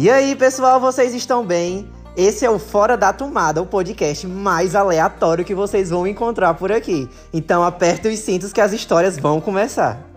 E aí, pessoal, vocês estão bem? Esse é o Fora da Tomada, o podcast mais aleatório que vocês vão encontrar por aqui. Então aperta os cintos que as histórias vão começar.